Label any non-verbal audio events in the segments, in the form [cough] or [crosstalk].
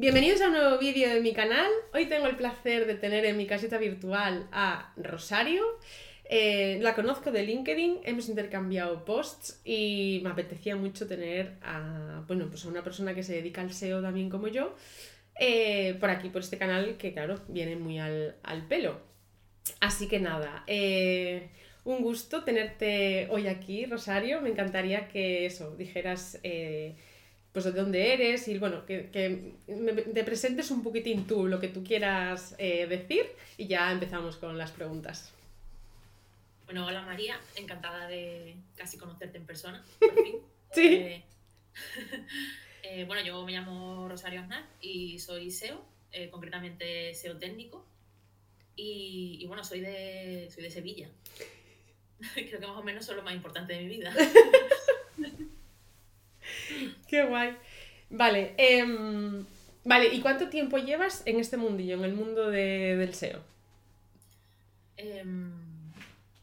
Bienvenidos a un nuevo vídeo de mi canal. Hoy tengo el placer de tener en mi casita virtual a Rosario. Eh, la conozco de LinkedIn, hemos intercambiado posts y me apetecía mucho tener a, bueno, pues a una persona que se dedica al SEO también como yo, eh, por aquí, por este canal, que claro, viene muy al, pelo. Así que nada, eh, un gusto tenerte hoy aquí, Rosario. Me encantaría que eso, dijeras pues de dónde eres y bueno, que, que te presentes un poquitín tú lo que tú quieras eh, decir y ya empezamos con las preguntas. Bueno, hola María, encantada de casi conocerte en persona, por [laughs] fin. sí. Eh, eh, bueno, yo me llamo Rosario Aznar y soy SEO, concretamente SEO técnico. Y, y, bueno, soy de, soy de Sevilla. [laughs] Creo que más o menos son lo más importante de mi vida. [laughs] Qué guay. Vale, em, vale, ¿y cuánto tiempo llevas en este mundillo, en el mundo del SEO? Em,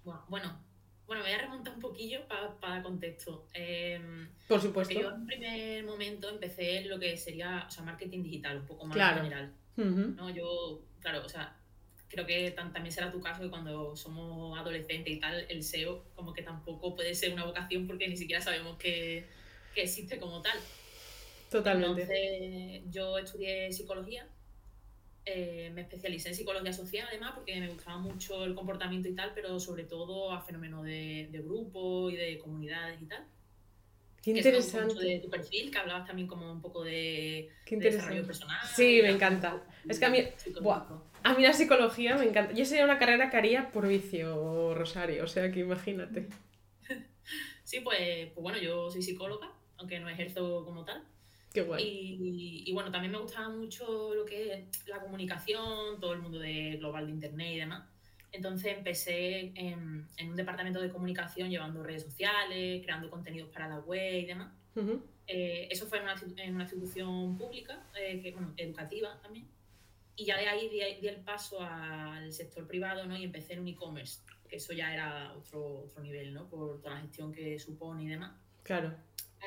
bueno, bueno, me voy a remontar un poquillo para contexto. Em, Por supuesto. yo en primer momento empecé en lo que sería, o sea, marketing digital, un poco más general. ¿no? Yo, claro, o sea, creo que también será tu caso que cuando somos adolescentes y tal, el SEO como que tampoco puede ser una vocación porque ni siquiera sabemos que que existe como tal. Totalmente. Entonces, yo estudié psicología, eh, me especialicé en psicología social además porque me gustaba mucho el comportamiento y tal, pero sobre todo a fenómenos de, grupo y de comunidades y tal. Qué interesante. de tu perfil, que hablabas también como un poco de, desarrollo personal. Sí, me encanta. Es que a mí, a mí la psicología me encanta. Yo sería una carrera que haría por vicio, Rosario, o sea que imagínate. [laughs] Sí, pues, pues bueno, yo soy psicóloga aunque no ejerzo como tal. Qué guay. Y, bueno, también me gustaba mucho lo que es la comunicación, todo el mundo de global de internet y demás. Entonces empecé en, un departamento de comunicación llevando redes sociales, creando contenidos para la web y demás. Eh, eso fue en una, institución pública, eh, que, bueno, educativa también. Y ya de ahí di, el paso al sector privado ¿no? y empecé en un e-commerce, que eso ya era otro, otro nivel, ¿no? por toda la gestión que supone y demás. Claro.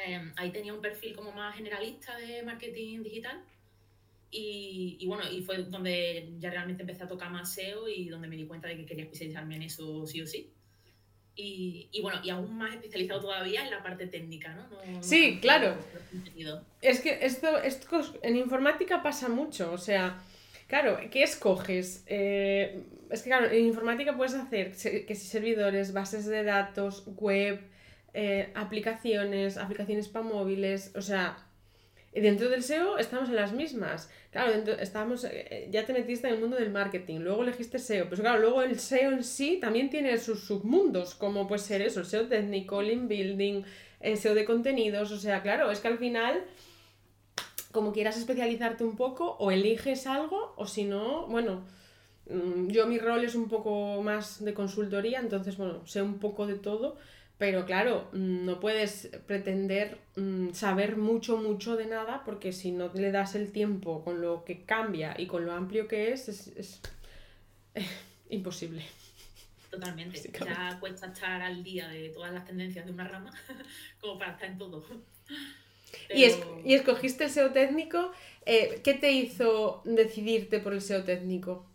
Em, ahí tenía un perfil como más generalista de marketing digital. Y, bueno, y fue donde ya realmente empecé a tocar más SEO y donde me di cuenta de que quería especializarme en eso sí o sí. Y, bueno, y aún más especializado todavía en la parte técnica, ¿no? sí, claro. Es que esto, esto en informática pasa mucho, o sea, claro, ¿qué escoges? Eh, es que claro, en informática puedes hacer que si servidores, bases de datos, web, eh, aplicaciones, aplicaciones para móviles, o sea, dentro del SEO estamos en las mismas. Claro, dentro, estamos, eh, ya te metiste en el mundo del marketing, luego elegiste SEO, pero claro, luego el SEO en sí también tiene sus submundos, como puede ser eso, el SEO técnico, link building, el SEO de contenidos, o sea, claro, es que al final, como quieras especializarte un poco, o eliges algo, o si no, bueno, mm, yo mi rol es un poco más de consultoría, entonces, bueno, sé un poco de todo, pero claro, mm, no puedes pretender mm, saber mucho, mucho de nada porque si no le das el tiempo con lo que cambia y con lo amplio que es, es, [laughs] imposible. Totalmente. Ya cuesta estar al día de todas las tendencias de una rama [laughs] como para estar en todo. Y, y, escogiste el SEO técnico. Eh, ¿Qué te hizo decidirte por el SEO técnico?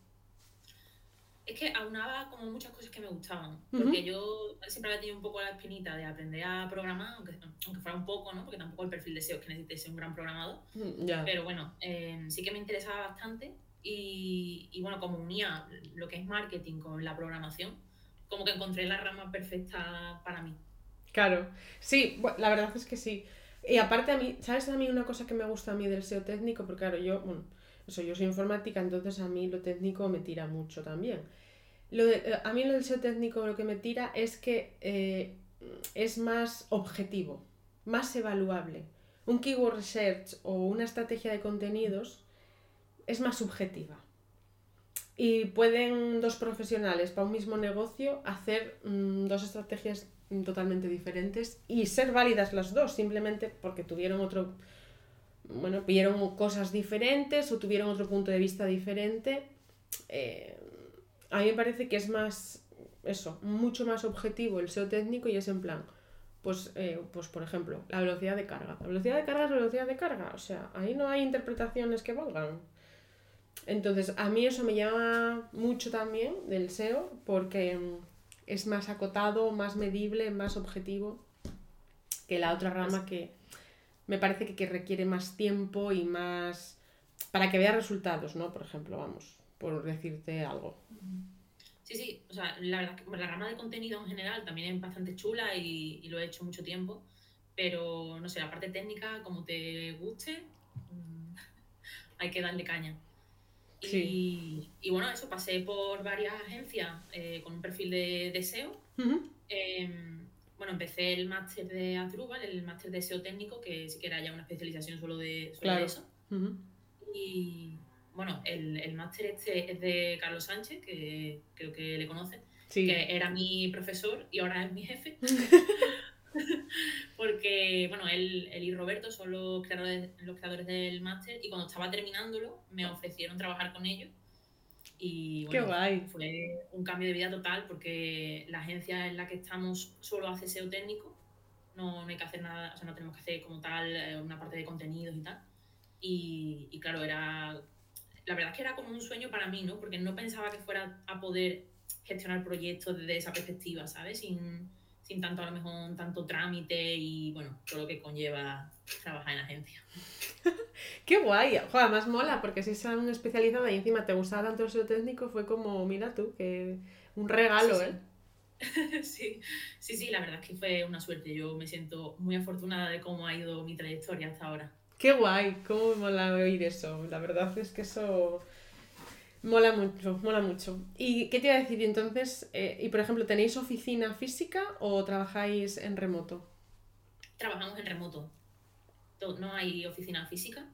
Es que aunaba como muchas cosas que me gustaban. Porque yo siempre había tenido un poco la espinita de aprender a programar, aunque, aunque fuera un poco, ¿no? Porque tampoco el perfil de SEO es que necesite ser un gran programador. Mm, Pero bueno, em, sí que me interesaba bastante. Y, y, bueno, como unía lo que es marketing con la programación, como que encontré la rama perfecta para mí. Claro, sí, la verdad es que sí. Y aparte a mí, ¿sabes a mí una cosa que me gusta a mí del SEO técnico? Porque claro, yo, bueno, eso, yo soy informática, entonces a mí lo técnico me tira mucho también. Lo de, a mí lo del SEO técnico lo que me tira es que eh, es más objetivo, más evaluable. Un keyword research o una estrategia de contenidos es más subjetiva. Y pueden dos profesionales para un mismo negocio hacer mm, dos estrategias totalmente diferentes y ser válidas las dos, simplemente porque tuvieron otro, bueno, vieron cosas diferentes o tuvieron otro punto de vista diferente. Eh, a mí me parece que es más, eso, mucho más objetivo el SEO técnico y es en plan, pues, eh, pues por ejemplo, la velocidad de carga. La velocidad de carga es la velocidad de carga, o sea, ahí no hay interpretaciones que valgan. Entonces, a mí eso me llama mucho también del SEO porque mm, es más acotado, más medible, más objetivo que la otra rama que me parece que, que requiere más tiempo y más para que vea resultados, ¿no? Por ejemplo, vamos, por decirte algo. Sí, sí, o sea, la verdad que la rama de contenido en general también es bastante chula y, y lo he hecho mucho tiempo, pero no sé, la parte técnica, como te guste, mm, [laughs] hay que darle caña. Y, y, bueno, eso, pasé por varias agencias eh, con un perfil de, de SEO. Em, bueno, empecé el máster de Atrubal, el máster de SEO técnico, que sí que era ya una especialización solo de, eso. Y bueno, el, el máster este es de Carlos Sánchez, que creo que le conoce, que era mi profesor y ahora es mi jefe. [laughs] [laughs] Porque, bueno, él, él, y Roberto son los creadores, los creadores del máster y cuando estaba terminándolo me ofrecieron trabajar con ellos. Y bueno, fue un cambio de vida total porque la agencia en la que estamos solo hace SEO técnico, no, no hay que hacer nada, o sea, no tenemos que hacer como tal eh, una parte de contenidos y tal. Y, y claro, era la verdad es que era como un sueño para mí, ¿no? Porque no pensaba que fuera a poder gestionar proyectos desde esa perspectiva, ¿sabes? Sin, sin tanto, a lo mejor, tanto trámite y, bueno, todo lo que conlleva trabajar en agencia. [laughs] Qué guay, joder, más mola, porque si un especializado y encima te gustaba tanto el SEO técnico, fue como, mira tú, que un regalo, ¿eh? [laughs] Sí, sí, sí, la verdad es que fue una suerte. Yo me siento muy afortunada de cómo ha ido mi trayectoria hasta ahora. Qué guay, cómo me mola oír eso. La verdad es que eso mola mucho, mola mucho. ¿Y qué te iba a decir? entonces, eh, y por ejemplo, ¿tenéis oficina física o trabajáis en remoto? Trabajamos en remoto. No hay oficina física.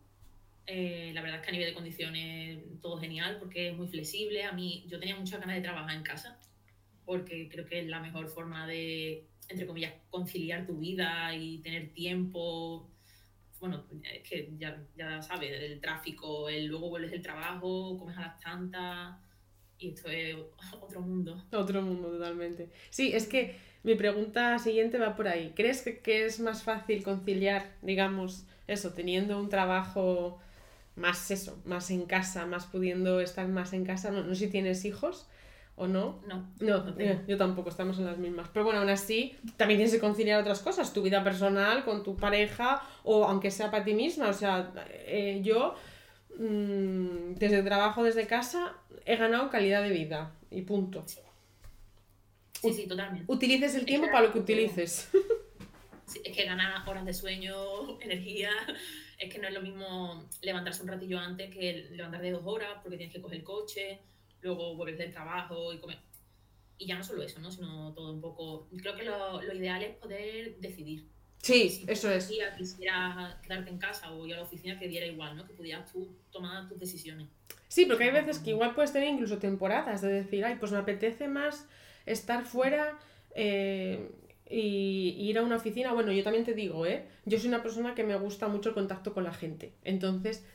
Eh, la verdad es que a nivel de condiciones todo genial porque es muy flexible. A mí, yo tenía muchas ganas de trabajar en casa porque creo que es la mejor forma de, entre comillas, conciliar tu vida y tener tiempo bueno, es que ya, ya sabes, el tráfico, el luego vuelves del trabajo, comes a las tantas y esto es otro mundo. Otro mundo, totalmente. Sí, es que mi pregunta siguiente va por ahí. ¿Crees que, es más fácil conciliar, digamos, eso, teniendo un trabajo más eso, más en casa, más pudiendo estar más en casa? No, no sé si tienes hijos, ¿O no? No. No, yo tampoco, estamos en las mismas. Pero bueno, aún así, también tienes que conciliar otras cosas, tu vida personal con tu pareja o aunque sea para ti misma. O sea, eh, yo mm, desde trabajo, desde casa, he ganado calidad de vida y punto. Sí, sí, totalmente. Utilices el tiempo para lo que utilices. [laughs] es que ganar horas de sueño, [laughs] energía, es que no es lo mismo levantarse un ratillo antes que levantar de dos horas porque tienes que coger el coche luego volver del trabajo y comer. Y ya no solo eso, ¿no? Sino todo un poco... Creo que lo, lo ideal es poder decidir. Sí, si eso es. Si quisieras quedarte en casa o ir a la oficina, que diera igual, ¿no? Que pudieras tú tomar tus decisiones. Sí, porque hay veces que igual puedes tener incluso temporadas de decir, ay, pues me apetece más estar fuera eh, y, ir a una oficina. Bueno, yo también te digo, ¿eh? Yo soy una persona que me gusta mucho el contacto con la gente. Entonces,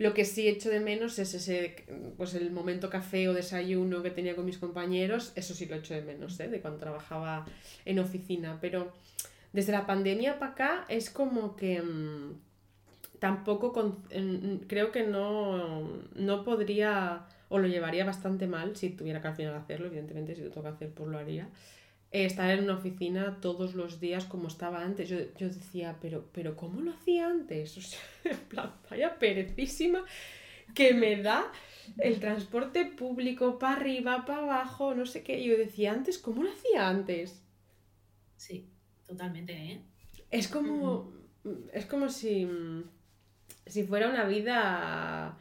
lo que sí echo de menos es ese, pues el momento café o desayuno que tenía con mis compañeros, eso sí lo echo de menos, ¿eh? de cuando trabajaba en oficina. Pero desde la pandemia para acá es como que mmm, tampoco creo que no, no podría o lo llevaría bastante mal si tuviera que al final hacerlo, evidentemente si lo toca hacer pues lo haría estar en una oficina todos los días como estaba antes. Yo, yo decía, pero, pero ¿cómo lo hacía antes? [laughs] O sea, en plan, vaya perecísima que me da el transporte público para arriba, para abajo, no sé qué. Yo decía antes, ¿cómo lo hacía antes? Sí, totalmente, ¿eh? Es como, es como si, si fuera una vida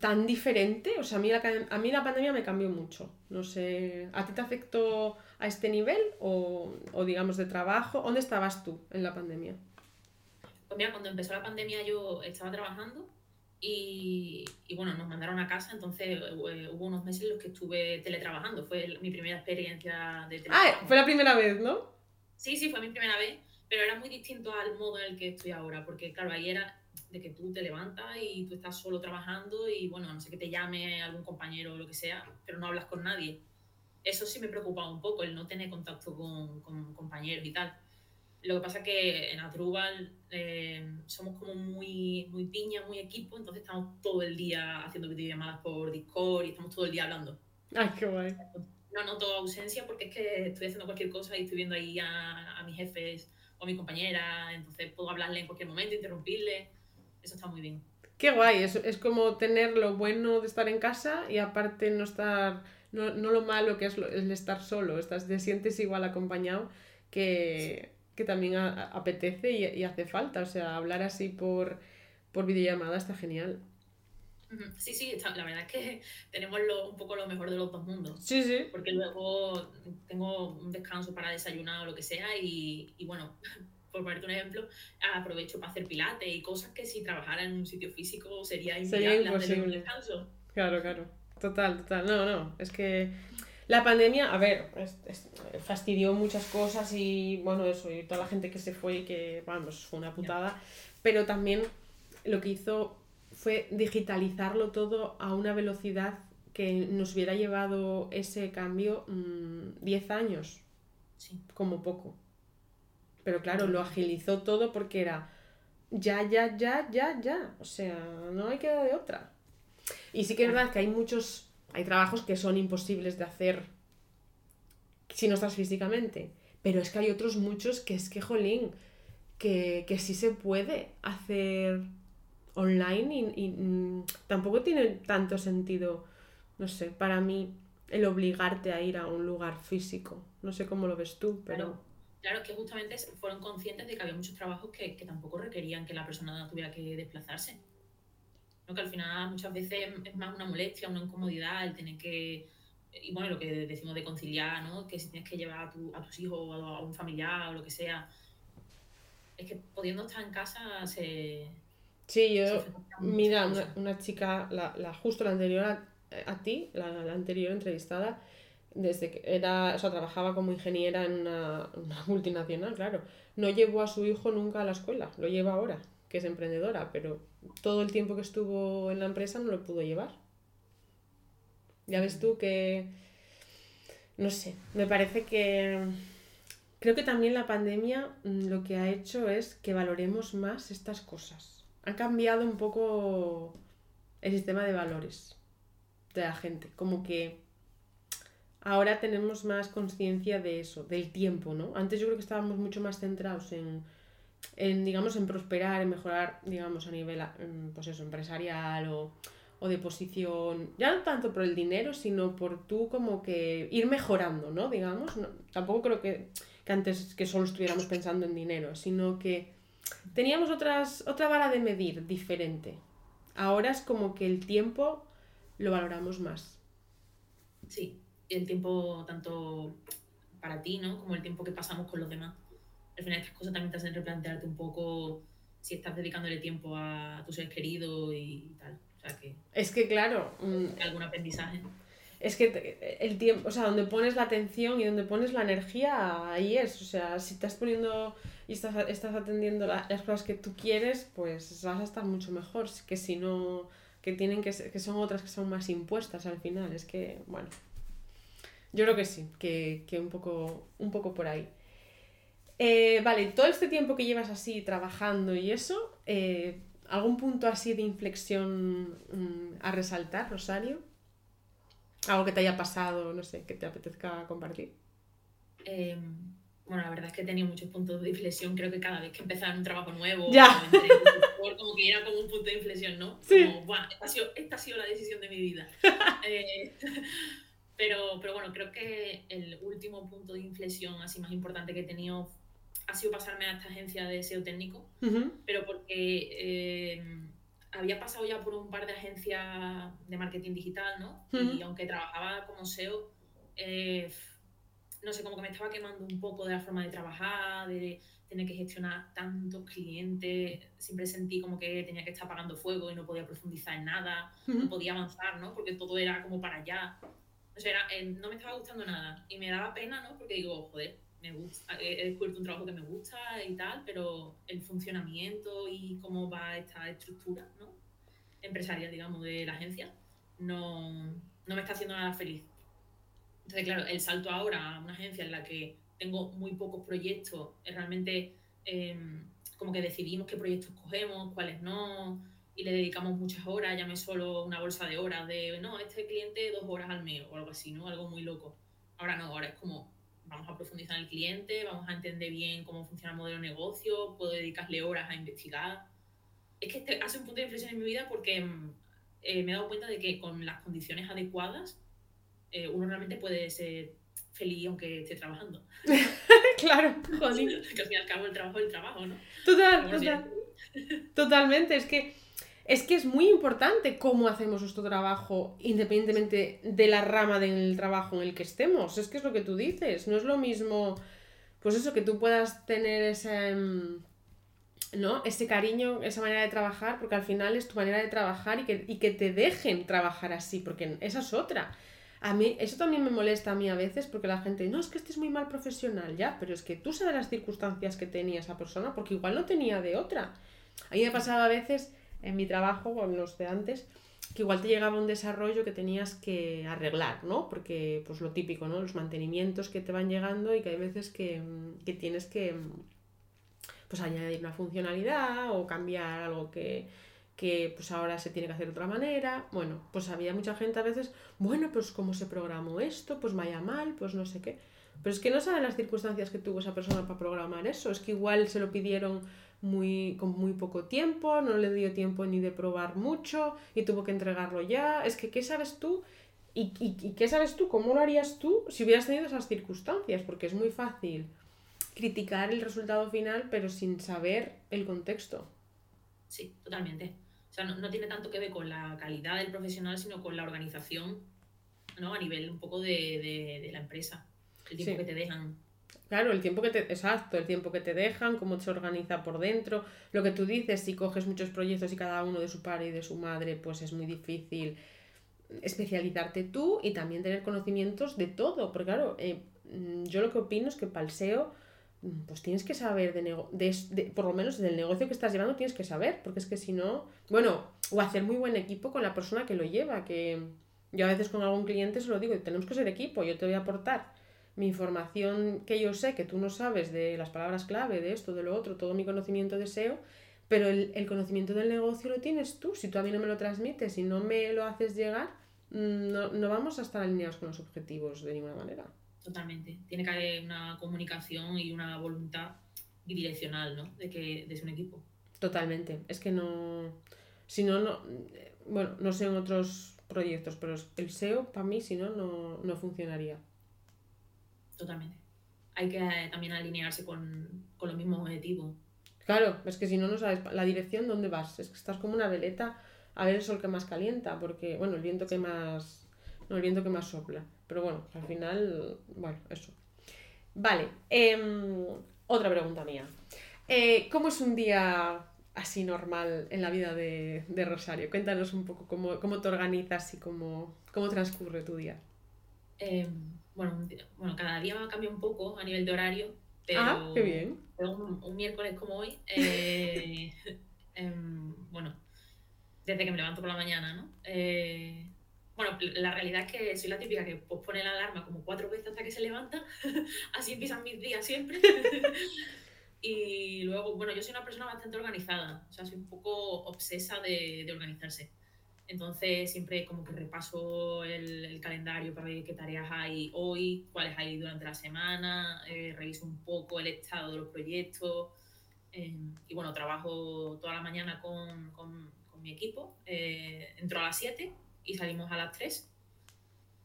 tan diferente. O sea, a mí, la, a mí la pandemia me cambió mucho. No sé, ¿a ti te afectó a este nivel o, o, digamos de trabajo? ¿Dónde estabas tú en la pandemia? Pues mira, cuando empezó la pandemia yo estaba trabajando y, y bueno, nos mandaron a casa, entonces eh, hubo unos meses en los que estuve teletrabajando. Fue mi primera experiencia de teletrabajo. Ah, fue la primera vez, ¿no? Sí, sí, fue mi primera vez, pero era muy distinto al modo en el que estoy ahora, porque claro, ahí era de que tú te levantas y tú estás solo trabajando y bueno, no sé que te llame algún compañero o lo que sea, pero no hablas con nadie. Eso sí me preocupa un poco, el no tener contacto con, con compañeros y tal. Lo que pasa es que en Adrubal eh, somos como muy, muy piña, muy equipo, entonces estamos todo el día haciendo videollamadas por Discord y estamos todo el día hablando. Ay, qué guay. No noto ausencia porque es que estoy haciendo cualquier cosa y estoy viendo ahí a, a mis jefes o a mi compañera, entonces puedo hablarle en cualquier momento, interrumpirle. Eso está muy bien. Qué guay, es, es como tener lo bueno de estar en casa y aparte no estar, no, no lo malo que es lo- el estar solo, estás, te sientes igual acompañado que, que también a- apetece y, y hace falta, o sea, hablar así por, por videollamada está genial. Sí, sí, está- la verdad es que [laughs] tenemos lo- un poco lo mejor de los dos mundos. Sí, sí. Porque luego tengo un descanso para desayunar o lo que sea y, y bueno, por ponerte un ejemplo, aprovecho para hacer pilates y cosas que si trabajara en un sitio físico sería en un imposible. descanso. Claro, claro. Total, total. No, no. Es que la pandemia, a ver, es- es- fastidió muchas cosas y bueno, eso, y toda la gente que se fue y que, vamos, fue una putada. Pero también lo que hizo fue digitalizarlo todo a una velocidad que nos hubiera llevado ese cambio mm, 10 años, Sí. como poco. Pero claro, lo agilizó todo porque era ya, ya, ya, ya, ya. O sea, no hay queda de otra. Y sí que es verdad que hay muchos, hay trabajos que son imposibles de hacer si no estás físicamente. Pero es que hay otros muchos que es que, jolín, que, que sí se puede hacer online y, mm, tampoco tiene tanto sentido, no sé, para mí el obligarte a ir a un lugar físico. No sé cómo lo ves tú, pero... claro, es que justamente fueron conscientes de que había muchos trabajos que, que tampoco requerían que la persona tuviera que desplazarse. ¿no? Que al final muchas veces es más una molestia, una incomodidad el tener que. Y bueno, lo que decimos de conciliar, ¿no? Que si tienes que llevar a, tu, a tus hijos o a, a un familiar o lo que sea. Es que pudiendo estar en casa se. Sí, se yo, muchas mira, una, una chica, la, la justo la anterior a, a ti, la, la anterior entrevistada, desde que era, o sea, trabajaba como ingeniera en una, una [laughs] multinacional, claro. No llevó a su hijo nunca a la escuela, lo lleva ahora, que es emprendedora, pero todo el tiempo que estuvo en la empresa no lo pudo llevar. Ya ves tú que, no sé, me parece que creo que también la pandemia mm, lo que ha hecho es que valoremos más estas cosas. Ha cambiado un poco el sistema de valores de la gente, como que ahora tenemos más conciencia de eso, del tiempo, ¿no? Antes yo creo que estábamos mucho más centrados en, digamos, en prosperar, en mejorar, digamos, a nivel, mm, pues eso, empresarial o, o de posición, ya no tanto por el dinero, sino por tú como que ir mejorando, ¿no? Digamos, tampoco creo que, que antes que solo estuviéramos pensando en dinero, sino que teníamos otras, otra vara de medir diferente. Ahora es como que el tiempo lo valoramos más. Sí, el tiempo tanto para ti, ¿no? Como el tiempo que pasamos con los demás. Al final estas cosas también te hacen replantearte un poco si estás dedicándole tiempo a tus seres queridos y tal. O sea que Es que claro, mm, algún aprendizaje. es que el tiempo, o sea, donde pones la atención y donde pones la energía, ahí es. O sea, si estás poniendo y estás, estás atendiendo la- las cosas que tú quieres, pues vas a estar mucho mejor que si no, que tienen que ser- que son otras que son más impuestas al final. Es que, bueno, yo creo que sí, que, que un poco, un poco por ahí. Eh, vale, todo este tiempo que llevas así trabajando y eso, eh, ¿algún punto así de inflexión mm, a resaltar, Rosario? Algo que te haya pasado, no sé, que te apetezca compartir. Eh, bueno, la verdad es que he tenido muchos puntos de inflexión. Creo que cada vez que empezaba un trabajo nuevo, Ya. o como que era como un punto de inflexión, ¿no? Sí. Como, "Buah, esta, ha sido, esta ha sido la decisión de mi vida. [laughs] Pero, pero bueno, creo que el último punto de inflexión así más importante que he tenido ha sido pasarme a esta agencia de SEO técnico, pero porque eh, había pasado ya por un par de agencias de marketing digital, ¿no? Y aunque trabajaba como SEO, eh, no sé, como que me estaba quemando un poco de la forma de trabajar, de tener que gestionar tantos clientes. Siempre sentí como que tenía que estar apagando fuego y no podía profundizar en nada, no podía avanzar, ¿no? Porque todo era como para allá. Era- no me estaba gustando nada. Y me daba pena, ¿no? Porque digo, joder, me gusta, he descubierto un trabajo que me gusta y tal, pero el funcionamiento y cómo va esta estructura, ¿no? Empresarial, digamos, de la agencia, no, no me está haciendo nada feliz. Entonces, claro, el salto ahora a una agencia en la que tengo muy pocos proyectos, realmente em, como que decidimos qué proyectos cogemos, cuáles no, y le dedicamos muchas horas, llame solo una bolsa de horas de, no, este cliente dos horas al mes o algo así, ¿no? Algo muy loco. Ahora no, ahora es como, vamos a profundizar en el cliente, vamos a entender bien cómo funciona el modelo de negocio, puedo dedicarle horas a investigar. Es que este hace un punto de inflexión en mi vida porque mm, eh, me he dado cuenta de que con las condiciones adecuadas eh, uno realmente puede ser feliz aunque esté trabajando. [laughs] claro, joder. que al fin y al cabo el trabajo es el trabajo, ¿no? Total, total. Totalmente, es que es que es muy importante cómo hacemos nuestro trabajo independientemente de la rama del trabajo en el que estemos. Es que es lo que tú dices. No es lo mismo, pues eso, que tú puedas tener ese, mm, ¿no? ese cariño, esa manera de trabajar, porque al final es tu manera de trabajar y que, y que te dejen trabajar así, porque esa es otra. A mí, eso también me molesta a mí a veces porque la gente, no, es que estés muy mal profesional, ya, pero es que tú sabes las circunstancias que tenía esa persona, porque igual no tenía de otra. A mí me pasaba a veces en mi trabajo, con los de antes, que igual te llegaba un desarrollo que tenías que arreglar, ¿no? Porque, pues lo típico, ¿no? Los mantenimientos que te van llegando y que hay veces que, que tienes que, pues añadir una funcionalidad o cambiar algo que, que pues ahora se tiene que hacer de otra manera. Bueno, pues había mucha gente a veces, bueno, pues cómo se programó esto, pues vaya mal, pues no sé qué. Pero es que no saben las circunstancias que tuvo esa persona para programar eso. Es que igual se lo pidieron muy, con muy poco tiempo, no le dio tiempo ni de probar mucho y tuvo que entregarlo ya. Es que, ¿qué sabes tú? ¿Y, y, qué sabes tú? ¿Cómo lo harías tú si hubieras tenido esas circunstancias? Porque es muy fácil criticar el resultado final, pero sin saber el contexto. Sí, totalmente. O sea, no, tiene tanto que ver con la calidad del profesional, sino con la organización, ¿no? A nivel un poco de, de, la empresa. El tiempo que te dejan. Claro, el tiempo que te. Exacto, el tiempo que te dejan, cómo se organiza por dentro. Lo que tú dices, si coges muchos proyectos y cada uno de su padre y de su madre, pues es muy difícil especializarte tú y también tener conocimientos de todo. Porque claro, eh, yo lo que opino es que para el SEO pues tienes que saber de, de, por lo menos del negocio que estás llevando tienes que saber, porque es que si no, bueno, o hacer muy buen equipo con la persona que lo lleva, que yo a veces con algún cliente se lo digo, tenemos que ser equipo, yo te voy a aportar mi información que yo sé, que tú no sabes de las palabras clave, de esto, de lo otro, todo mi conocimiento de SEO, pero el, el conocimiento del negocio lo tienes tú, si tú a mí no me lo transmites y no me lo haces llegar, mm, no, no vamos a estar alineados con los objetivos de ninguna manera totalmente. Tiene que haber una comunicación y una voluntad bidireccional, ¿no? De que de un equipo. Totalmente. Es que no. Si no, no. Bueno, no sé en otros proyectos, pero el SEO, para mí, si no, no, funcionaría. Totalmente. Hay que también alinearse con, con los mismos objetivos. Claro, es que si no, no sabes la dirección dónde vas. Es que estás como una veleta a ver el sol que más calienta, porque, bueno, el viento que más. No, el viento que más sopla. Pero bueno, al final, bueno, eso. Vale, em, otra pregunta mía. Eh, ¿Cómo es un día así normal en la vida de, Rosario? Cuéntanos un poco cómo, te organizas y cómo, cómo transcurre tu día. Em, bueno, bueno, cada día cambia un poco a nivel de horario, pero, ah, qué bien. un, miércoles como hoy, eh, [laughs] em, bueno, desde que me levanto por la mañana, ¿no? Eh, bueno, la realidad es que soy la típica que pone la alarma como cuatro veces hasta que se levanta. [laughs] Así empiezan mis días siempre. [laughs] y luego, bueno, yo soy una persona bastante organizada. O sea, soy un poco obsesa de, de organizarse. Entonces, siempre como que repaso el, el, calendario para ver qué tareas hay hoy, cuáles hay durante la semana, eh, reviso un poco el estado de los proyectos. Eh, y bueno, trabajo toda la mañana con, con, con mi equipo. Eh, entro a las 7 y salimos a las 3.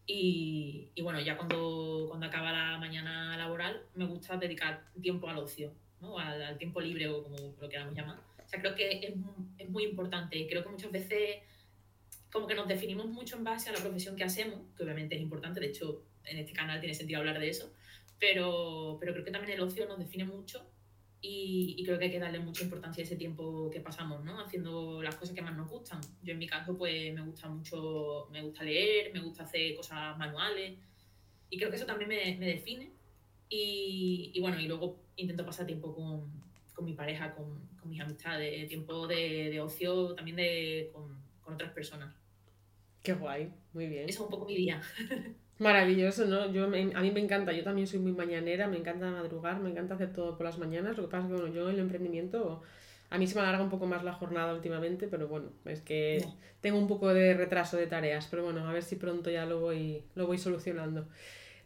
Y, y, bueno, ya cuando, cuando acaba la mañana laboral, me gusta dedicar tiempo al ocio, ¿no? al, tiempo libre o como lo queramos llamar. O sea, creo que es, es muy importante. Creo que muchas veces como que nos definimos mucho en base a la profesión que hacemos, que obviamente es importante, de hecho en este canal tiene sentido hablar de eso, pero, pero creo que también el ocio nos define mucho y, creo que hay que darle mucha importancia a ese tiempo que pasamos, ¿no? Haciendo las cosas que más nos gustan. Yo en mi caso, pues me gusta mucho, me gusta leer, me gusta hacer cosas manuales y creo que eso también me, me define. Y, y, bueno, y luego intento pasar tiempo con, con mi pareja, con, con, mis amistades, tiempo de, de ocio también de, con, con, otras personas. Qué guay, muy bien. Eso es un poco mi día. Maravilloso, ¿no? Yo, a mí me encanta, yo también soy muy mañanera, me encanta madrugar, me encanta hacer todo por las mañanas. Lo que pasa es que, bueno, yo en el emprendimiento, a mí se me alarga un poco más la jornada últimamente, pero bueno, es que tengo un poco de retraso de tareas, pero bueno, a ver si pronto ya lo voy, lo voy solucionando.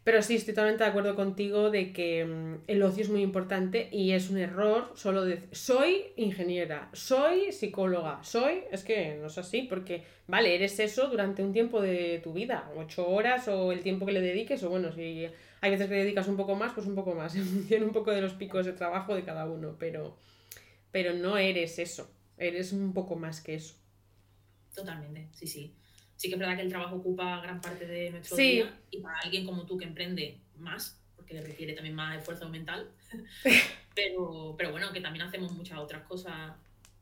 Pero sí, estoy totalmente de acuerdo contigo de que mm, el ocio es muy importante y es un error solo decir, soy ingeniera, soy psicóloga, soy, es que no es así, porque, vale, eres eso durante un tiempo de tu vida, ocho horas o el tiempo que le dediques, o bueno, si hay veces que le dedicas un poco más, pues un poco más, [laughs] en función un poco de los picos de trabajo de cada uno, pero, pero no eres eso, eres un poco más que eso. Totalmente, sí, sí sí que es verdad que el trabajo ocupa gran parte de nuestro día y para alguien como tú que emprende más, porque requiere también más esfuerzo mental, [laughs] pero, pero bueno, que también hacemos muchas otras cosas.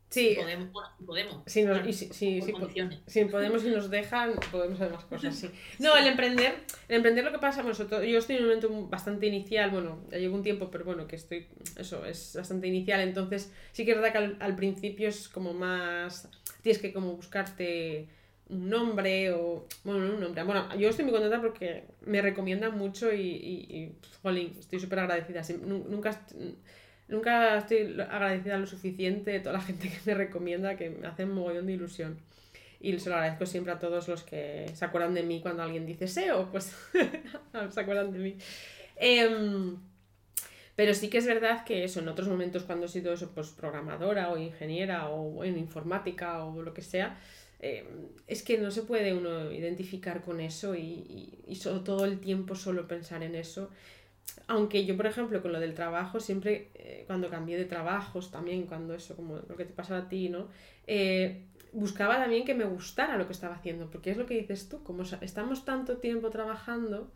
Sí. Podemos, podemos. Si, nos, y si, si, si, podemos y nos dejan, podemos hacer más cosas, sí. [laughs] No, el emprender, el emprender lo que pasa, bueno, yo estoy en un momento bastante inicial, bueno, ya llevo un tiempo, pero bueno, que estoy, eso, es bastante inicial, entonces sí que es verdad que al, al principio es como más, tienes que como buscarte un nombre o. Bueno, no un nombre. Bueno, yo estoy muy contenta porque me recomiendan mucho y. y, jolín, estoy súper agradecida. Nunca, nunca estoy agradecida lo suficiente de toda la gente que me recomienda, que me hace un mogollón de ilusión. Y se lo agradezco siempre a todos los que se acuerdan de mí cuando alguien dice SEO, pues [laughs] se acuerdan de mí. Em, pero sí que es verdad que eso, en otros momentos cuando he sido pues programadora o ingeniera o en informática o lo que sea, Em, es que no se puede uno identificar con eso y, y, todo el tiempo solo pensar en eso. Aunque yo, por ejemplo, con lo del trabajo, siempre eh, cuando cambié de trabajos, también cuando eso, como lo que te pasa a ti, ¿no? Eh, buscaba también que me gustara lo que estaba haciendo, porque es lo que dices tú, como estamos tanto tiempo trabajando,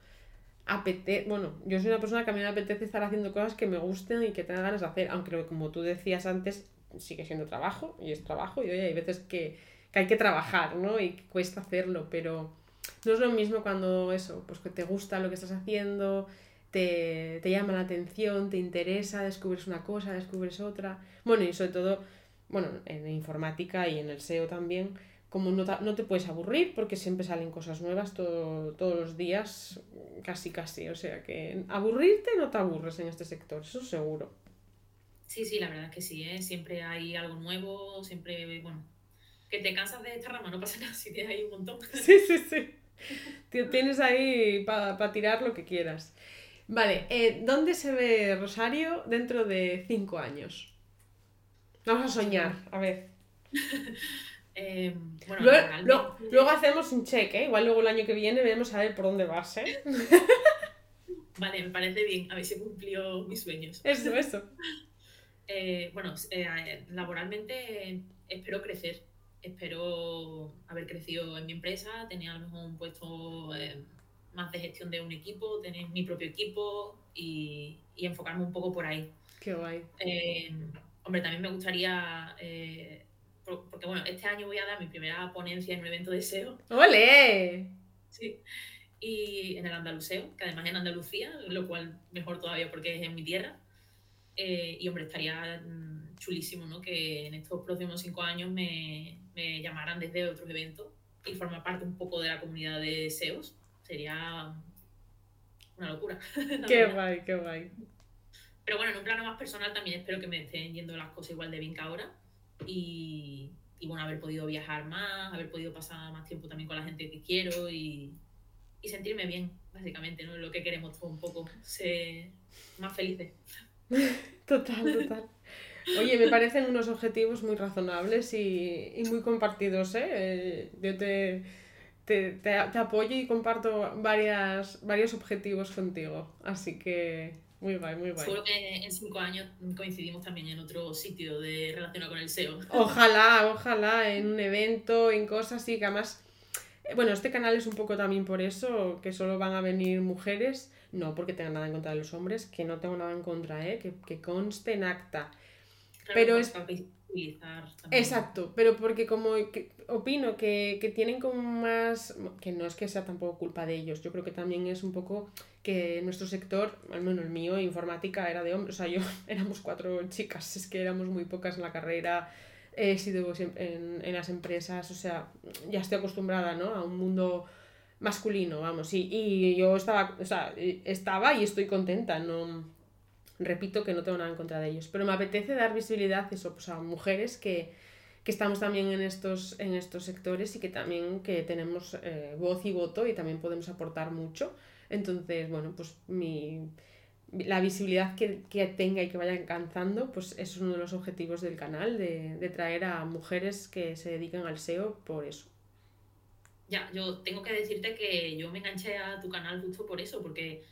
apetece, bueno, yo soy una persona que a mí me apetece estar haciendo cosas que me gusten y que tenga ganas de hacer, aunque como tú decías antes, sigue siendo trabajo y es trabajo y hoy hay veces que hay que trabajar, ¿no? Y que cuesta hacerlo, pero no es lo mismo cuando eso, pues que te gusta lo que estás haciendo, te, llama la atención, te interesa, descubres una cosa, descubres otra. Bueno, y sobre todo, bueno, en informática y en el SEO también, como no, no te puedes aburrir porque siempre salen cosas nuevas todos los días, casi casi. O sea que aburrirte no te aburres en este sector, eso seguro. Sí, sí, la verdad que sí, ¿eh? siempre hay algo nuevo, siempre, bueno, que te cansas de esta rama, no pasa nada [laughs] si tienes ahí un montón. [laughs] Sí, sí, sí. Tienes ahí para tirar lo que quieras. Vale, eh, ¿dónde se ve Rosario dentro de cinco años? Vamos a soñar, a ver. [laughs] eh, bueno, luego, luego, hacemos un check, ¿eh? Igual luego el año que viene vemos a ver por dónde vas, ¿eh? Vale, me parece bien. A ver si cumplió mis sueños. Eso, eso. Eh, bueno, laboralmente espero crecer espero haber crecido en mi empresa, tener a lo mejor un puesto eh, más de gestión de un equipo, tener mi propio equipo y, enfocarme un poco por ahí. Qué guay. Eh, hombre, también me gustaría, eh, porque bueno, este año voy a dar mi primera ponencia en un evento de SEO. ¡Ole! Sí. Y en el Andaluseo, que además es en Andalucía, lo cual mejor todavía porque es en mi tierra. y hombre, estaría mm, chulísimo, ¿no? Que en estos próximos cinco años me, me llamaran desde otros eventos y formar parte un poco de la comunidad de SEOs. Sería una locura. [laughs] qué guay, qué guay. Pero bueno, en un plano más personal también espero que me estén yendo las cosas igual de bien que ahora. Y, y bueno, haber podido viajar más, haber podido pasar más tiempo también con la gente que quiero y, y sentirme bien, básicamente, ¿no? Lo que queremos todo un poco, ser más felices. [laughs] total, total. Oye, me parecen unos objetivos muy razonables y, y muy compartidos, ¿eh? eh yo te, te, te, apoyo y comparto varias, varios objetivos contigo. Así que muy guay, muy guay. Seguro que en cinco años coincidimos también en otro sitio de relacionado con el SEO. Ojalá, ojalá, en un evento, en cosas así, que además... Eh, bueno, este canal es un poco también por eso, que solo van a venir mujeres, no porque tenga nada en contra de los hombres, que no tengo nada en contra, ¿eh? que, que conste en acta pero es... Exacto, pero porque como opino que, que, tienen como más, que no es que sea tampoco culpa de ellos, yo creo que también es un poco que nuestro sector, al menos el mío, informática, era de hombres, o sea, yo [laughs] éramos cuatro chicas, es que éramos muy pocas en la carrera, he sido en, en las empresas, o sea, ya estoy acostumbrada, ¿no? A un mundo masculino, vamos, y, y yo estaba, o sea, estaba y estoy contenta, no repito que no tengo nada en contra de ellos, pero me apetece dar visibilidad eso, pues a mujeres que, que estamos también en estos, en estos sectores y que también que tenemos eh, voz y voto y también podemos aportar mucho. Entonces, bueno, pues mi, la visibilidad que, que, tenga y que vaya alcanzando, pues es uno de los objetivos del canal, de, de traer a mujeres que se dedican al SEO por eso. Ya, yo tengo que decirte que yo me enganché a tu canal justo por eso, porque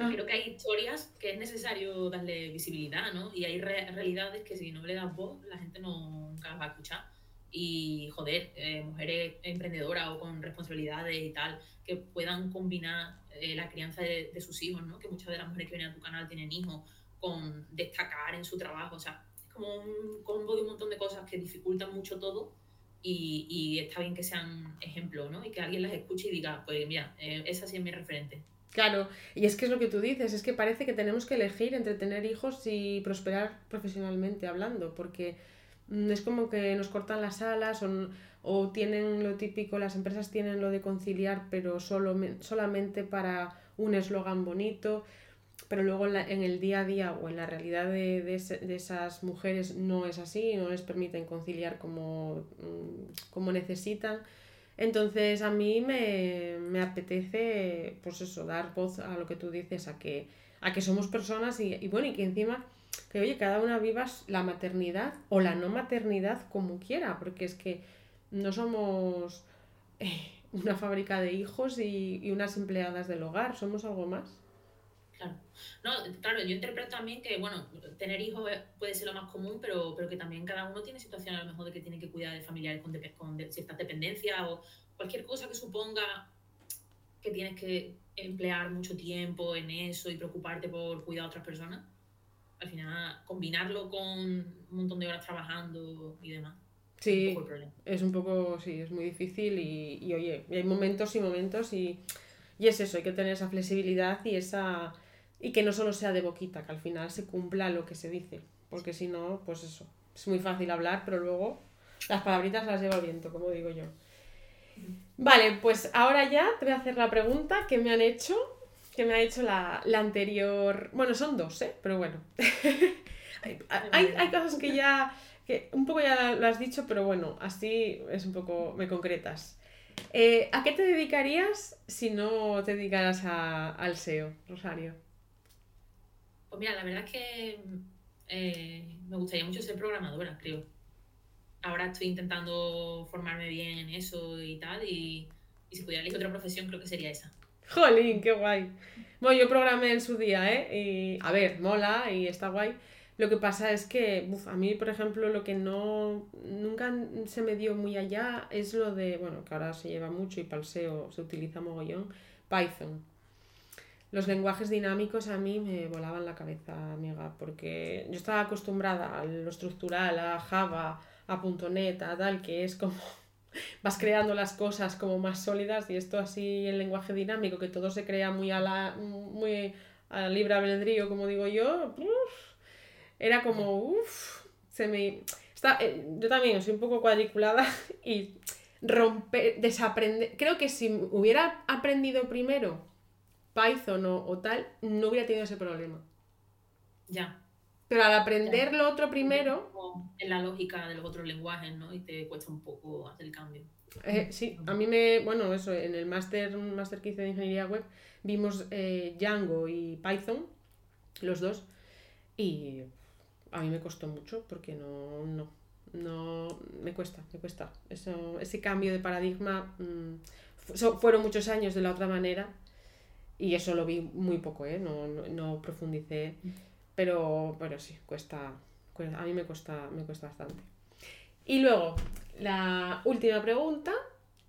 ah. creo que hay historias que es necesario darle visibilidad, ¿no? Y hay realidades que si no le das voz, la gente no, nunca las va a escuchar. Y, joder, eh, mujeres emprendedoras o con responsabilidades y tal, que puedan combinar eh, la crianza de, de, sus hijos, ¿no? Que muchas de las mujeres que vienen a tu canal tienen hijos, con destacar en su trabajo, o sea, es como un combo de un montón de cosas que dificultan mucho todo y, y, está bien que sean ejemplos, ¿no? Y que alguien las escuche y diga, pues mira, eh, esa sí es mi referente. Claro, y es que es lo que tú dices, es que parece que tenemos que elegir entre tener hijos y prosperar profesionalmente hablando, porque mm, es como que nos cortan las alas o, o tienen lo típico, las empresas tienen lo de conciliar, pero solo, solamente para un eslogan bonito pero luego en, el día a día o en la realidad de, de, esas mujeres no es así, no les permiten conciliar como, mm, como necesitan. Entonces a mí me, me, apetece, pues eso, dar voz a lo que tú dices, a que, a que somos personas y, bueno, y que encima, que oye, cada una vivas la maternidad o la no maternidad como quiera, porque es que no somos eh, una fábrica de hijos y, y unas empleadas del hogar, somos algo más. Claro. No, claro, yo interpreto también que, bueno, tener hijos puede ser lo más común, pero, pero que también cada uno tiene situaciones a lo mejor de que tiene que cuidar de familiares con, con ciertas dependencias o cualquier cosa que suponga que tienes que emplear mucho tiempo en eso y preocuparte por cuidar a otras personas. Al final, combinarlo con un montón de horas trabajando y demás. Sí, es un poco, sí, es muy difícil y, y oye, hay momentos y momentos y, y es eso, hay que tener esa flexibilidad y esa y que no solo sea de boquita, que al final se cumpla lo que se dice, porque si no, pues eso, es muy fácil hablar, pero luego las palabritas las lleva el viento, como digo yo. Vale, pues ahora ya te voy a hacer la pregunta que me han hecho, que me ha hecho la, la anterior, bueno, son dos, ¿eh? Pero bueno, [laughs] hay, hay, cosas que ya, que un poco ya lo has dicho, pero bueno, así es un poco, me concretas. Eh, ¿A qué te dedicarías si no te dedicaras al SEO, Rosario? Pues mira, la verdad es que eh, me gustaría mucho ser programadora, creo. Ahora estoy intentando formarme bien en eso y tal, y, si pudiera elegir otra profesión, creo que sería esa. Jolín, qué guay. Bueno, yo programé en su día, ¿eh? Y, a ver, mola y está guay. Lo que pasa es que uf, a mí, por ejemplo, lo que no nunca se me dio muy allá es lo de, bueno, que ahora se lleva mucho y para SEO se utiliza mogollón, Python los lenguajes dinámicos a mí me volaban la cabeza, amiga, porque yo estaba acostumbrada a lo estructural, a Java, a .NET, a tal, que es como [laughs] vas creando las cosas como más sólidas y esto así el lenguaje dinámico, que todo se crea muy a la muy a libre albedrío, como digo yo, era como, uff, se me... Está, eh, yo también soy un poco cuadriculada [laughs] y romper, desaprender, creo que si hubiera aprendido primero Python o, tal, no hubiera tenido ese problema. Ya. Pero al aprender lo otro primero... En la lógica de los otros lenguajes, ¿no? Y te cuesta un poco hacer el cambio. Eh, sí, a mí me... Bueno, eso, en el máster, máster que hice de ingeniería web, vimos eh, Django y Python, los dos, y a mí me costó mucho porque no... no no me cuesta, me cuesta. Eso, ese cambio de paradigma mm, fueron muchos años de la otra manera y eso lo vi muy poco, ¿eh? no, no, profundicé, pero, pero sí, cuesta, a mí me cuesta, me cuesta bastante. Y luego, la última pregunta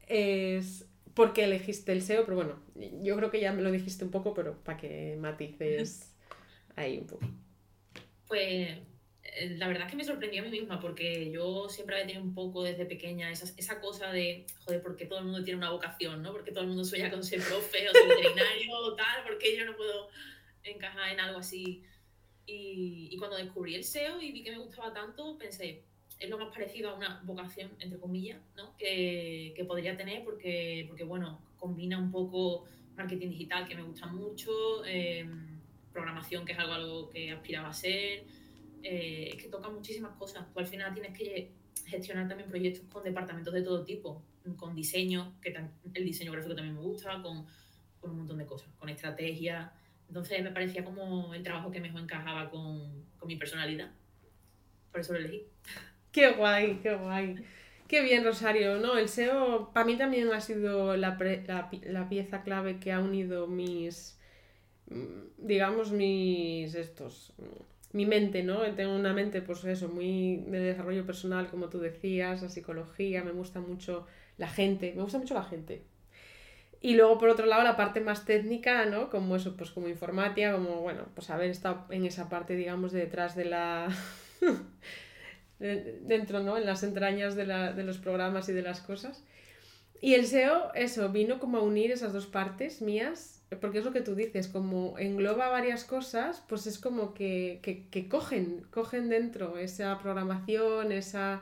es ¿por qué elegiste el SEO? Pero bueno, yo creo que ya me lo dijiste un poco, pero para que matices ahí un poco. Pues la verdad es que me sorprendió a mí misma porque yo siempre había tenido un poco desde pequeña esa, esa cosa de, joder, porque todo el mundo tiene una vocación, ¿no? Porque todo el mundo sueña con ser profe o ser veterinario o tal, porque yo no puedo encajar en algo así. Y, y, cuando descubrí el SEO y vi que me gustaba tanto, pensé, es lo más parecido a una vocación, entre comillas, ¿no? Que, que podría tener porque, porque, bueno, combina un poco marketing digital, que me gusta mucho, em, programación, que es algo, algo que aspiraba a ser. Eh, es que toca muchísimas cosas. Tú al final tienes que gestionar también proyectos con departamentos de todo tipo, con diseño, que el diseño gráfico también me gusta, con, con un montón de cosas, con estrategia. Entonces me parecía como el trabajo que mejor encajaba con, con mi personalidad. Por eso lo elegí. Qué guay, qué guay. Qué bien, Rosario. No, el SEO para mí también ha sido la, la, pieza clave que ha unido mis, mm, digamos, mis estos, mi mente, ¿no? Tengo una mente, pues eso, muy de desarrollo personal, como tú decías, la psicología, me gusta mucho la gente, me gusta mucho la gente. Y luego, por otro lado, la parte más técnica, ¿no? Como eso, pues como informática, como, bueno, pues haber estado en esa parte, digamos, de detrás de la... [laughs] dentro, ¿no? En las entrañas de, la, de los programas y de las cosas. Y el SEO, eso, vino como a unir esas dos partes mías, porque es lo que tú dices, como engloba varias cosas, pues es como que, que, que cogen, cogen dentro esa programación, esa,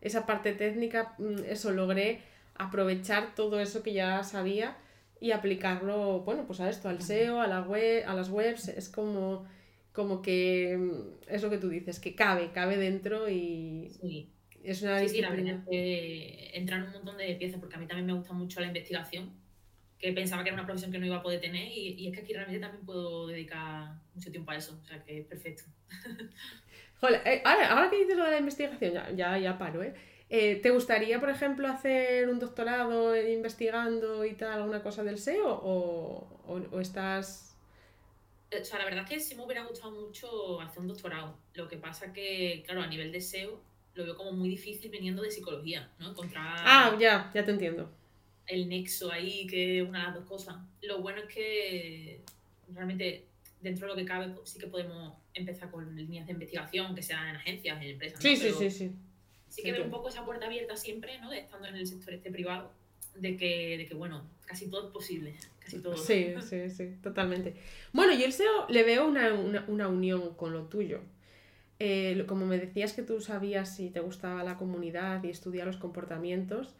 esa parte técnica, mm, eso logré aprovechar todo eso que ya sabía y aplicarlo, bueno, pues a esto, al SEO, a, la web, a las webs, es como como que mm, es lo que tú dices, que cabe, cabe dentro y sí. es una sí, la verdad que entran un montón de piezas, porque a mí también me gusta mucho la investigación, que pensaba que era una profesión que no iba a poder tener y, y es que aquí realmente también puedo dedicar mucho tiempo a eso, o sea que es perfecto. [laughs] Joder, eh, ahora, ahora que dices lo de la investigación, ya, ya, ya paro, ¿eh? ¿eh? ¿Te gustaría, por ejemplo, hacer un doctorado investigando y tal, alguna cosa del SEO? ¿O, o, o estás o sea, la verdad es que sí me hubiera gustado mucho hacer un doctorado. Lo que pasa que, claro, a nivel de SEO lo veo como muy difícil viniendo de psicología, ¿no? Encontrar... Ah, ya, ya te entiendo. El nexo ahí, que es una de las dos cosas. Lo bueno es que realmente dentro de lo que cabe pues, sí que podemos empezar con líneas de investigación, que sean en agencias, en empresas. Sí, sí, sí, sí. Sí que veo un poco esa puerta abierta siempre, ¿no? De estando en el sector este privado, de que, de que bueno, casi todo es posible. Sí, sí, sí, totalmente. Bueno, yo el SEO le veo una, unión con lo tuyo. Eh, como me decías que tú sabías si te gustaba la comunidad y estudiar los comportamientos,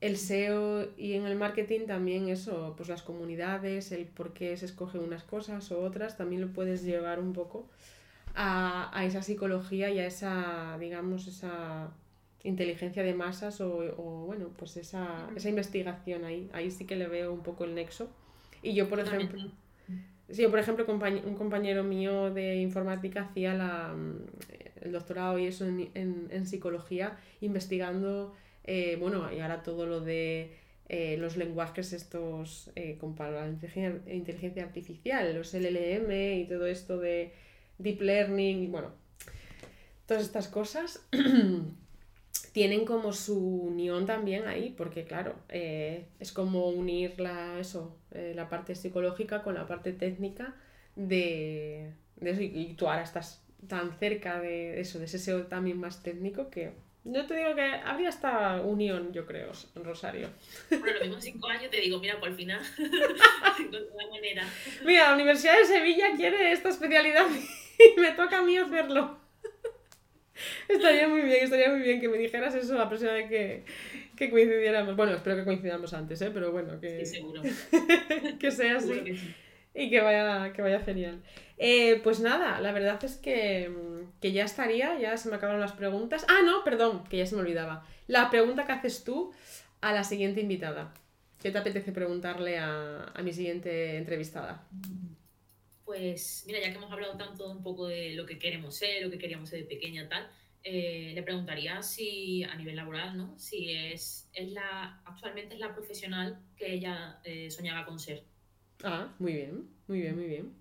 el SEO y en el marketing también eso, pues las comunidades, el por qué se escogen unas cosas o otras, también lo puedes llevar un poco a, a esa psicología y a esa, digamos, esa inteligencia de masas o, o bueno, pues esa, esa investigación ahí. Ahí sí que le veo un poco el nexo. Y yo, por ejemplo, sí, yo, por ejemplo, un compañero mío de informática hacía la, mm, el doctorado y eso en, en, en psicología, investigando, eh, bueno, y ahora todo lo de eh, los lenguajes estos eh, con la inteligencia, artificial, los LLM y todo esto de deep learning, y bueno, todas estas cosas. [clears throat] tienen como su unión también ahí, porque claro, eh, es como unir la, eso, la parte psicológica con la parte técnica de, eso, y, tú ahora estás tan cerca de eso, de ese SEO también más técnico que yo te digo que habría esta unión, yo creo, Rosario. Bueno, lo mismo cinco años te digo, mira, por el final, [laughs] manera. Mira, la Universidad de Sevilla quiere esta especialidad y me toca a mí hacerlo. estaría muy bien, estaría muy bien que me dijeras eso la próxima vez que, que coincidiéramos. Bueno, espero que coincidamos antes, ¿eh? Pero bueno, que, sí, seguro. [laughs] que sea así. Y que vaya, que vaya genial. Eh, pues nada, la verdad es que, que, ya estaría, ya se me acabaron las preguntas. Ah, no, perdón, que ya se me olvidaba. La pregunta que haces tú a la siguiente invitada. ¿Qué te apetece preguntarle a, a mi siguiente entrevistada? pues mira, ya que hemos hablado tanto un poco de lo que queremos ser, lo que queríamos ser de pequeña, tal, eh, le preguntaría si a nivel laboral, ¿no? Si es, es la, actualmente es la profesional que ella eh, soñaba con ser. Ah, muy bien, muy bien, muy bien.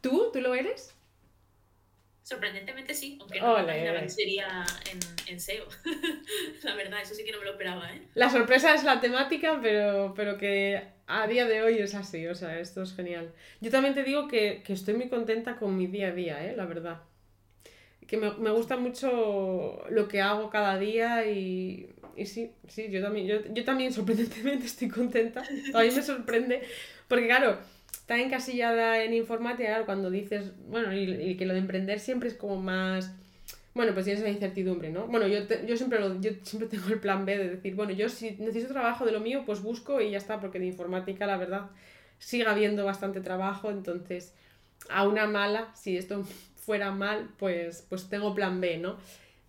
¿Tú? ¿Tú lo eres? Sorprendentemente sí, aunque no imaginaba que sería en, en SEO. [laughs] la verdad, eso sí que no me lo esperaba, ¿eh? La sorpresa es la temática, pero, pero que a día de hoy es así, o sea, esto es genial. Yo también te digo que, estoy muy contenta con mi día a día, ¿eh? la verdad. Que me, gusta mucho lo que hago cada día y, y sí, sí, yo también, yo, también [laughs] sorprendentemente estoy contenta. A mí me sorprende, porque claro, está encasillada en informática, cuando dices, bueno, y, que lo de emprender siempre es como más, bueno, pues tienes la incertidumbre, ¿no? Bueno, yo, yo, siempre lo, yo siempre [laughs] tengo el plan B de decir, bueno, yo si necesito trabajo de lo mío, pues busco y ya está, porque de informática, la verdad, sigue habiendo bastante trabajo, entonces, a una mala, si esto [laughs] fuera mal, pues, pues tengo plan B, ¿no?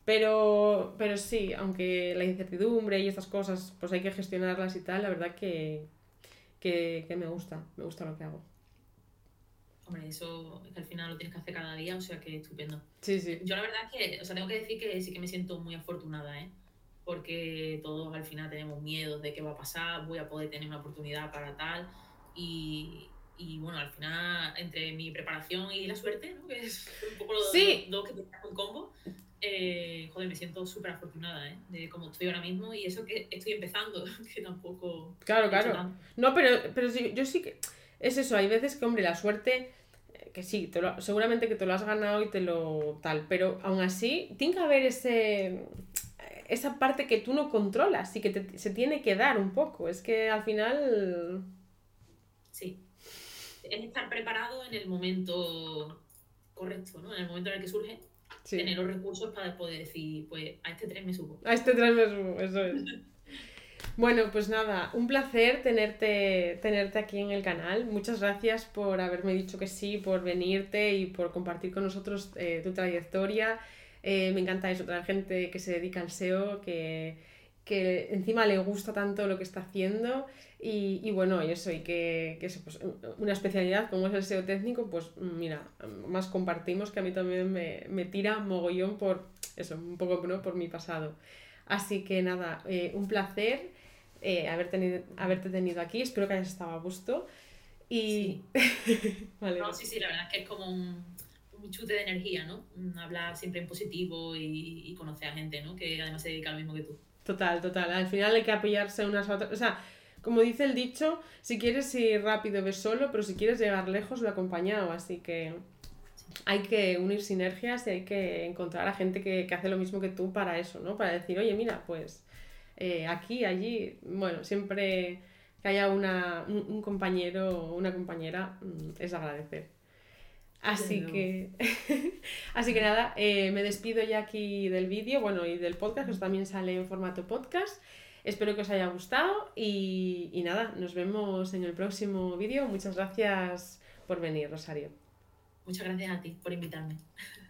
Pero, pero sí, aunque la incertidumbre y estas cosas, pues hay que gestionarlas y tal, la verdad que, que, que me gusta, me gusta lo que hago. Hombre, eso es que al final lo tienes que hacer cada día, o sea que estupendo. Sí, sí. Yo la verdad es que, o sea, tengo que decir que sí que me siento muy afortunada, ¿eh? Porque todos al final tenemos miedo de qué va a pasar, voy a poder tener una oportunidad para tal. Y, y bueno, al final, entre mi preparación y la suerte, ¿no? que es un poco los dos que te un combo, eh, joder, me siento súper afortunada ¿eh? de cómo estoy ahora mismo y eso que estoy empezando, [laughs] que tampoco... Claro, claro. No, pero, pero sí, yo sí que... Es eso, hay veces que, hombre, la suerte, eh, que sí, seguramente que te lo has ganado y te lo tal, pero aún así, tiene que haber ese esa parte que tú no controlas y que se tiene que dar un poco. Es que al final... Sí, es estar preparado en el momento correcto, ¿no? En el momento en el que surge, tener los recursos para poder decir, pues a este tren me subo. A este tren me subo, eso es. [laughs] bueno, pues nada, un placer tenerte, tenerte aquí en el canal. Muchas gracias por haberme dicho que sí, por venirte y por compartir con nosotros eh, tu trayectoria. Eh, me encanta eso, traer gente que se dedica al SEO, que, que encima le gusta tanto lo que está haciendo y, y bueno, y eso, y que, que pues, una especialidad como es el SEO técnico, pues mira, más compartimos que a mí también me, me tira mogollón por eso, un poco ¿no? por mi pasado. Así que nada, eh, un placer eh, haber tenido, haberte tenido aquí, espero que hayas estado a gusto. Y... Sí. [laughs] vale. No, sí, sí, la verdad es que es como un, un chute de energía, ¿no? Hablar siempre en positivo y, y conocer a gente, ¿no? Que además se dedica a lo mismo que tú. Total, total. Al final hay que apoyarse unas a otras. O sea, como dice el dicho, si quieres ir rápido, ves solo, pero si quieres llegar lejos, ve acompañado. Así que hay que unir sinergias y hay que encontrar a gente que, hace lo mismo que tú para eso, ¿no? Para decir, oye, mira, pues eh, aquí, allí, bueno, siempre que haya una, un, compañero o una compañera mm, es agradecer. Así que, [laughs] así que nada, eh, me despido ya aquí del vídeo, bueno, y del podcast, que también sale en formato podcast. Espero que os haya gustado y, y nada, nos vemos en el próximo vídeo. Muchas gracias por venir, Rosario. Muchas gracias a ti por invitarme. [laughs]